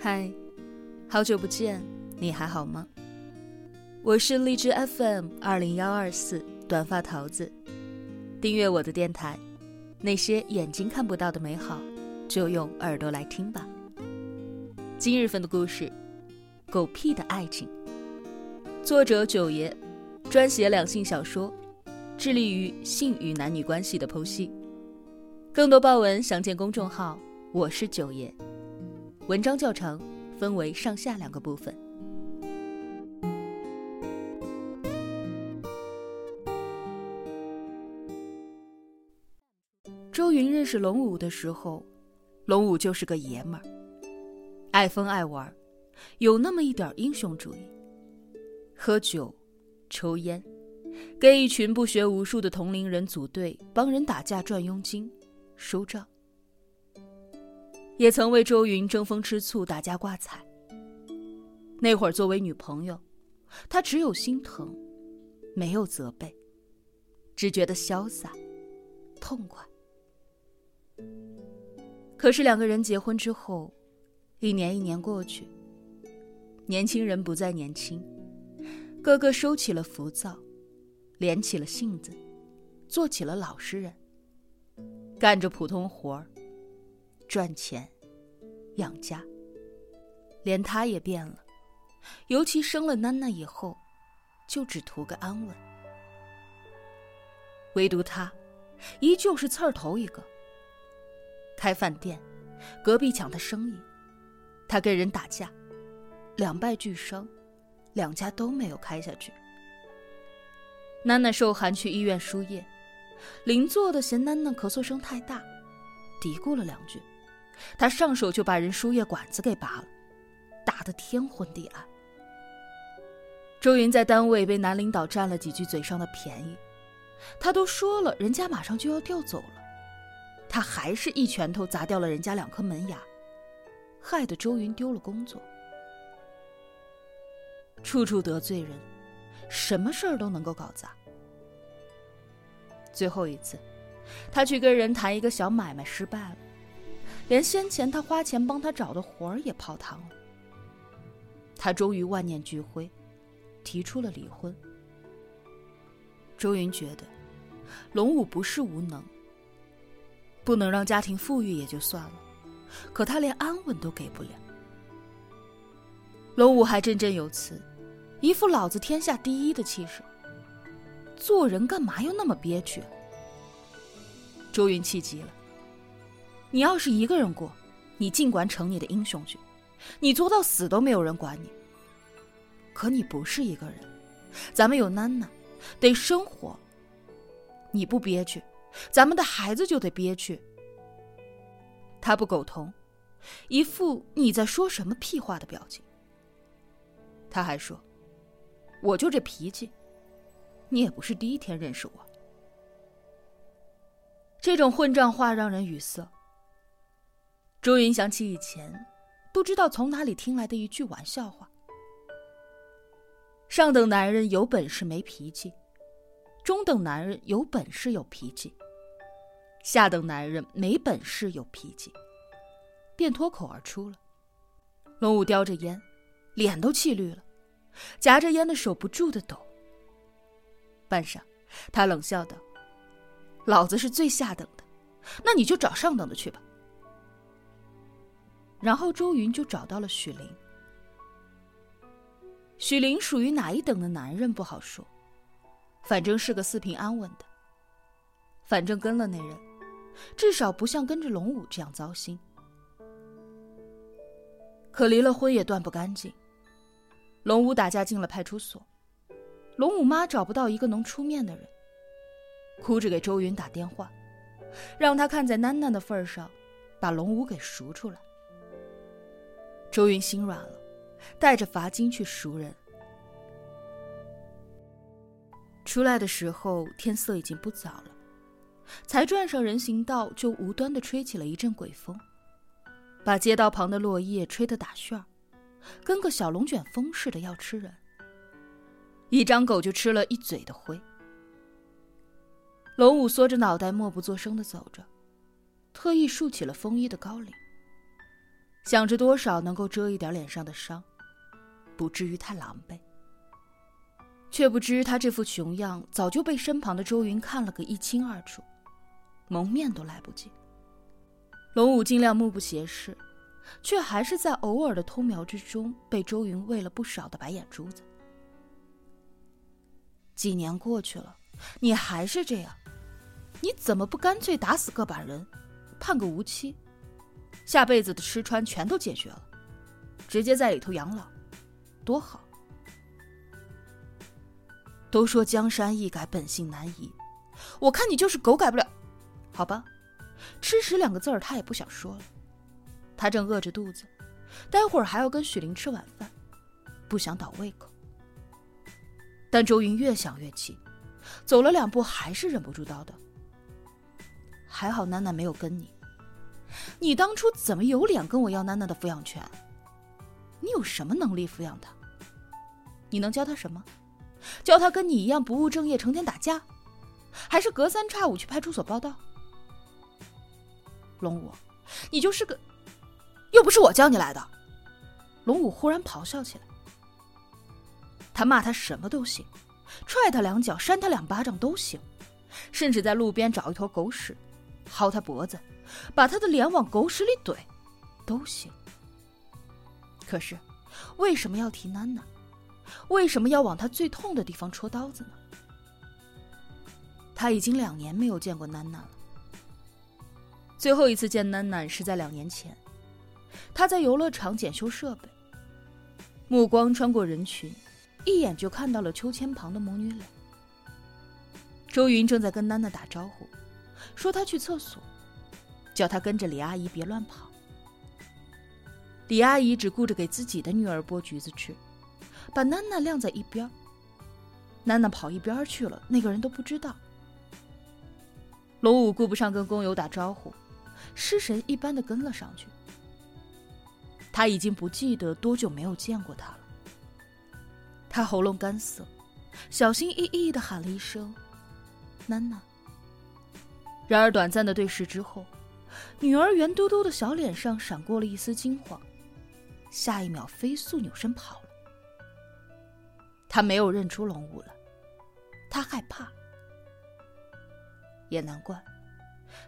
嗨，好久不见，你还好吗？我是荔枝 FM 二零幺二四短发桃子，订阅我的电台，那些眼睛看不到的美好，就用耳朵来听吧。今日份的故事，《狗屁的爱情》，作者九爷，专写两性小说，致力于性与男女关系的剖析。更多爆文详见公众号“我是九爷”。文章较长，分为上下两个部分。周云认识龙武的时候，龙武就是个爷们儿，爱疯爱玩，有那么一点英雄主义，喝酒、抽烟，跟一群不学无术的同龄人组队帮人打架赚佣金、收账。也曾为周云争风吃醋、打架挂彩。那会儿作为女朋友，他只有心疼，没有责备，只觉得潇洒、痛快。可是两个人结婚之后，一年一年过去，年轻人不再年轻，个个收起了浮躁，敛起了性子，做起了老实人，干着普通活儿。赚钱，养家。连他也变了，尤其生了囡囡以后，就只图个安稳。唯独他，依旧是刺儿头一个。开饭店，隔壁抢他生意，他跟人打架，两败俱伤，两家都没有开下去。囡囡受寒去医院输液，邻座的嫌囡囡咳嗽声太大，嘀咕了两句。他上手就把人输液管子给拔了，打得天昏地暗。周云在单位被男领导占了几句嘴上的便宜，他都说了人家马上就要调走了，他还是一拳头砸掉了人家两颗门牙，害得周云丢了工作。处处得罪人，什么事儿都能够搞砸。最后一次，他去跟人谈一个小买卖失败了。连先前他花钱帮他找的活儿也泡汤了。他终于万念俱灰，提出了离婚。周云觉得，龙武不是无能，不能让家庭富裕也就算了，可他连安稳都给不了。龙武还振振有词，一副老子天下第一的气势。做人干嘛要那么憋屈？周云气急了。你要是一个人过，你尽管逞你的英雄去，你作到死都没有人管你。可你不是一个人，咱们有囡囡，得生活。你不憋屈，咱们的孩子就得憋屈。他不苟同，一副你在说什么屁话的表情。他还说：“我就这脾气，你也不是第一天认识我。”这种混账话让人语塞。周云想起以前，不知道从哪里听来的一句玩笑话：上等男人有本事没脾气，中等男人有本事有脾气，下等男人没本事有脾气，便脱口而出了。龙武叼着烟，脸都气绿了，夹着烟的手不住的抖。半晌，他冷笑道：“老子是最下等的，那你就找上等的去吧。”然后周云就找到了许林。许林属于哪一等的男人不好说，反正是个四平安稳的。反正跟了那人，至少不像跟着龙武这样糟心。可离了婚也断不干净。龙武打架进了派出所，龙武妈找不到一个能出面的人，哭着给周云打电话，让他看在囡囡的份上，把龙武给赎出来。周云心软了，带着罚金去赎人。出来的时候天色已经不早了，才转上人行道，就无端的吹起了一阵鬼风，把街道旁的落叶吹得打旋儿，跟个小龙卷风似的要吃人。一张狗就吃了一嘴的灰。龙武缩着脑袋，默不作声的走着，特意竖起了风衣的高领。想着多少能够遮一点脸上的伤，不至于太狼狈。却不知他这副熊样早就被身旁的周云看了个一清二楚，蒙面都来不及。龙武尽量目不斜视，却还是在偶尔的偷瞄之中被周云喂了不少的白眼珠子。几年过去了，你还是这样，你怎么不干脆打死个把人，判个无期，下辈子的吃穿全都解决了，直接在里头养老，多好！都说江山易改，本性难移，我看你就是狗改不了，好吧？吃屎两个字儿，他也不想说了。他正饿着肚子，待会儿还要跟许玲吃晚饭，不想倒胃口。但周云越想越气，走了两步还是忍不住叨叨：“还好楠楠没有跟你，你当初怎么有脸跟我要楠楠的抚养权？你有什么能力抚养她？你能教她什么？教她跟你一样不务正业，成天打架，还是隔三差五去派出所报道？龙武，你就是个，又不是我叫你来的！”龙武忽然咆哮起来。他骂他什么都行，踹他两脚、扇他两巴掌都行，甚至在路边找一坨狗屎，薅他脖子，把他的脸往狗屎里怼，都行。可是，为什么要提楠楠？为什么要往他最痛的地方戳刀子呢？他已经两年没有见过囡囡了。最后一次见囡囡是在两年前，他在游乐场检修设备，目光穿过人群。一眼就看到了秋千旁的母女俩。周云正在跟囡囡打招呼，说她去厕所，叫她跟着李阿姨别乱跑。李阿姨只顾着给自己的女儿剥橘子吃，把囡囡晾在一边。囡囡跑一边去了，那个人都不知道。龙武顾不上跟工友打招呼，失神一般的跟了上去。他已经不记得多久没有见过她了。他喉咙干涩，小心翼翼的喊了一声“囡囡”。然而短暂的对视之后，女儿圆嘟嘟的小脸上闪过了一丝惊慌，下一秒飞速扭身跑了。他没有认出龙武了，他害怕。也难怪，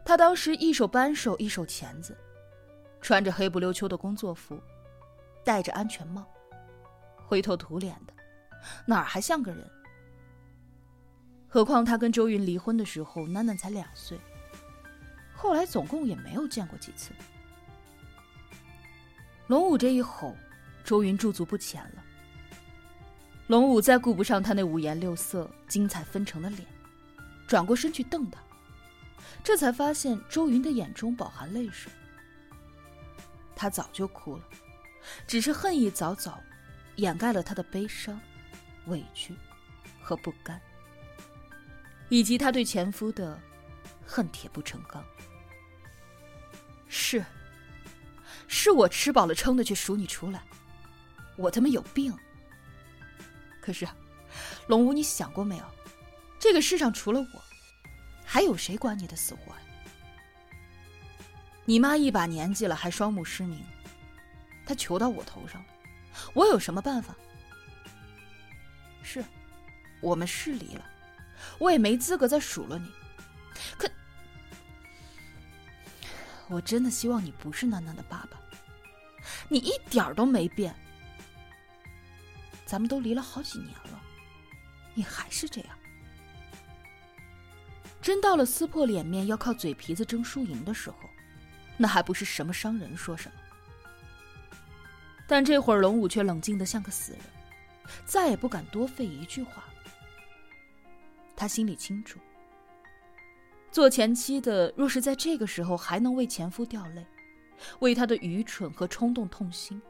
他当时一手扳手，一手钳子，穿着黑不溜秋的工作服，戴着安全帽，灰头土脸的。哪儿还像个人？何况他跟周云离婚的时候，囡囡才两岁，后来总共也没有见过几次。龙武这一吼，周云驻足不前了。龙武再顾不上他那五颜六色、精彩纷呈的脸，转过身去瞪他，这才发现周云的眼中饱含泪水。他早就哭了，只是恨意早早掩盖了他的悲伤。委屈和不甘，以及他对前夫的恨铁不成钢。是，是我吃饱了撑的去赎你出来，我他妈有病。可是，龙武，你想过没有？这个世上除了我，还有谁管你的死活？你妈一把年纪了还双目失明，她求到我头上了，我有什么办法？是，我们是离了，我也没资格再数落你。可，我真的希望你不是楠楠的爸爸。你一点儿都没变，咱们都离了好几年了，你还是这样。真到了撕破脸面要靠嘴皮子争输赢的时候，那还不是什么伤人说什么。但这会儿龙武却冷静的像个死人。再也不敢多费一句话。他心里清楚，做前妻的若是在这个时候还能为前夫掉泪，为他的愚蠢和冲动痛心，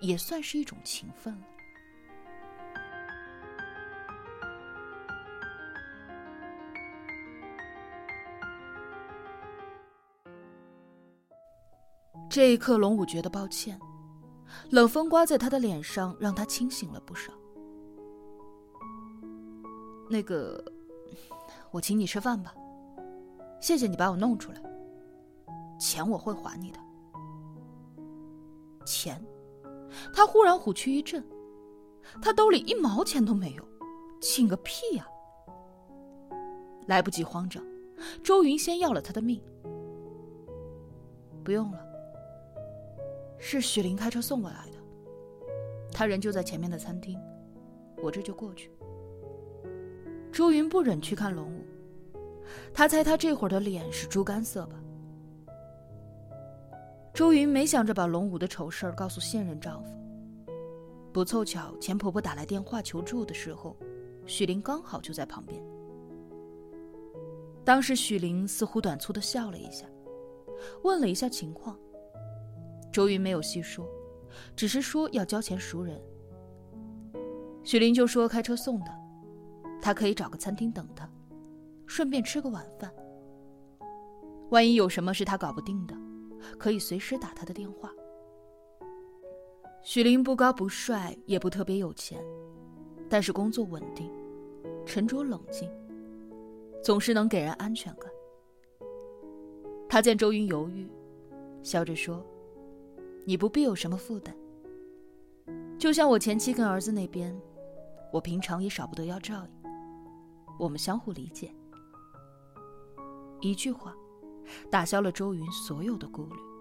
也算是一种情分了。这一刻，龙武觉得抱歉。冷风刮在他的脸上，让他清醒了不少。那个，我请你吃饭吧。谢谢你把我弄出来，钱我会还你的。钱。他忽然虎躯一震，他兜里一毛钱都没有，请个屁呀！来不及慌张，周云先要了他的命。不用了，是许林开车送过来的，他人就在前面的餐厅，我这就过去。周云不忍去看龙武，他猜他这会儿的脸是猪肝色吧。周云没想着把龙武的丑事儿告诉现任丈夫。不凑巧，钱婆婆打来电话求助的时候，许玲刚好就在旁边。当时许玲似乎短促的笑了一下，问了一下情况。周云没有细说，只是说要交钱赎人。许玲就说开车送的，他可以找个餐厅等他，顺便吃个晚饭。万一有什么是他搞不定的。可以随时打他的电话。许林不高不帅，也不特别有钱，但是工作稳定，沉着冷静，总是能给人安全感。他见周云犹豫，笑着说：“你不必有什么负担。就像我前妻跟儿子那边，我平常也少不得要照应，我们相互理解。”一句话。打消了周云所有的顾虑。